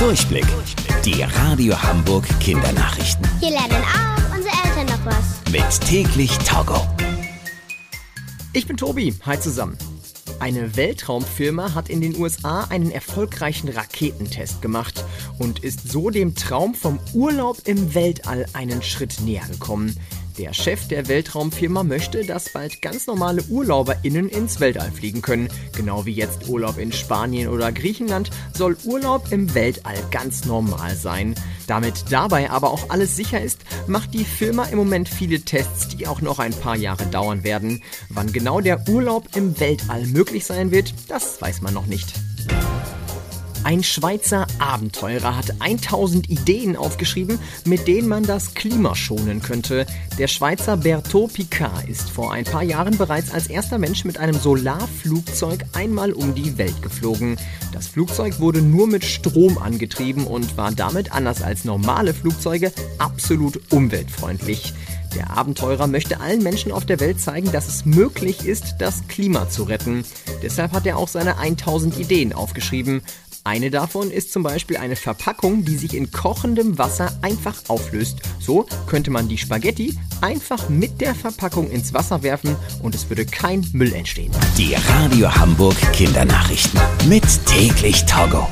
Durchblick. Die Radio Hamburg Kindernachrichten. Hier lernen auch unsere Eltern noch was. Mit täglich Togo. Ich bin Tobi. Hi zusammen. Eine Weltraumfirma hat in den USA einen erfolgreichen Raketentest gemacht und ist so dem Traum vom Urlaub im Weltall einen Schritt näher gekommen. Der Chef der Weltraumfirma möchte, dass bald ganz normale UrlauberInnen ins Weltall fliegen können. Genau wie jetzt Urlaub in Spanien oder Griechenland soll Urlaub im Weltall ganz normal sein. Damit dabei aber auch alles sicher ist, macht die Firma im Moment viele Tests, die auch noch ein paar Jahre dauern werden. Wann genau der Urlaub im Weltall möglich sein wird, das weiß man noch nicht. Ein Schweizer Abenteurer hat 1000 Ideen aufgeschrieben, mit denen man das Klima schonen könnte. Der Schweizer Berthaud Picard ist vor ein paar Jahren bereits als erster Mensch mit einem Solarflugzeug einmal um die Welt geflogen. Das Flugzeug wurde nur mit Strom angetrieben und war damit anders als normale Flugzeuge absolut umweltfreundlich. Der Abenteurer möchte allen Menschen auf der Welt zeigen, dass es möglich ist, das Klima zu retten. Deshalb hat er auch seine 1000 Ideen aufgeschrieben. Eine davon ist zum Beispiel eine Verpackung, die sich in kochendem Wasser einfach auflöst. So könnte man die Spaghetti einfach mit der Verpackung ins Wasser werfen und es würde kein Müll entstehen. Die Radio Hamburg Kindernachrichten. Mit täglich Togo.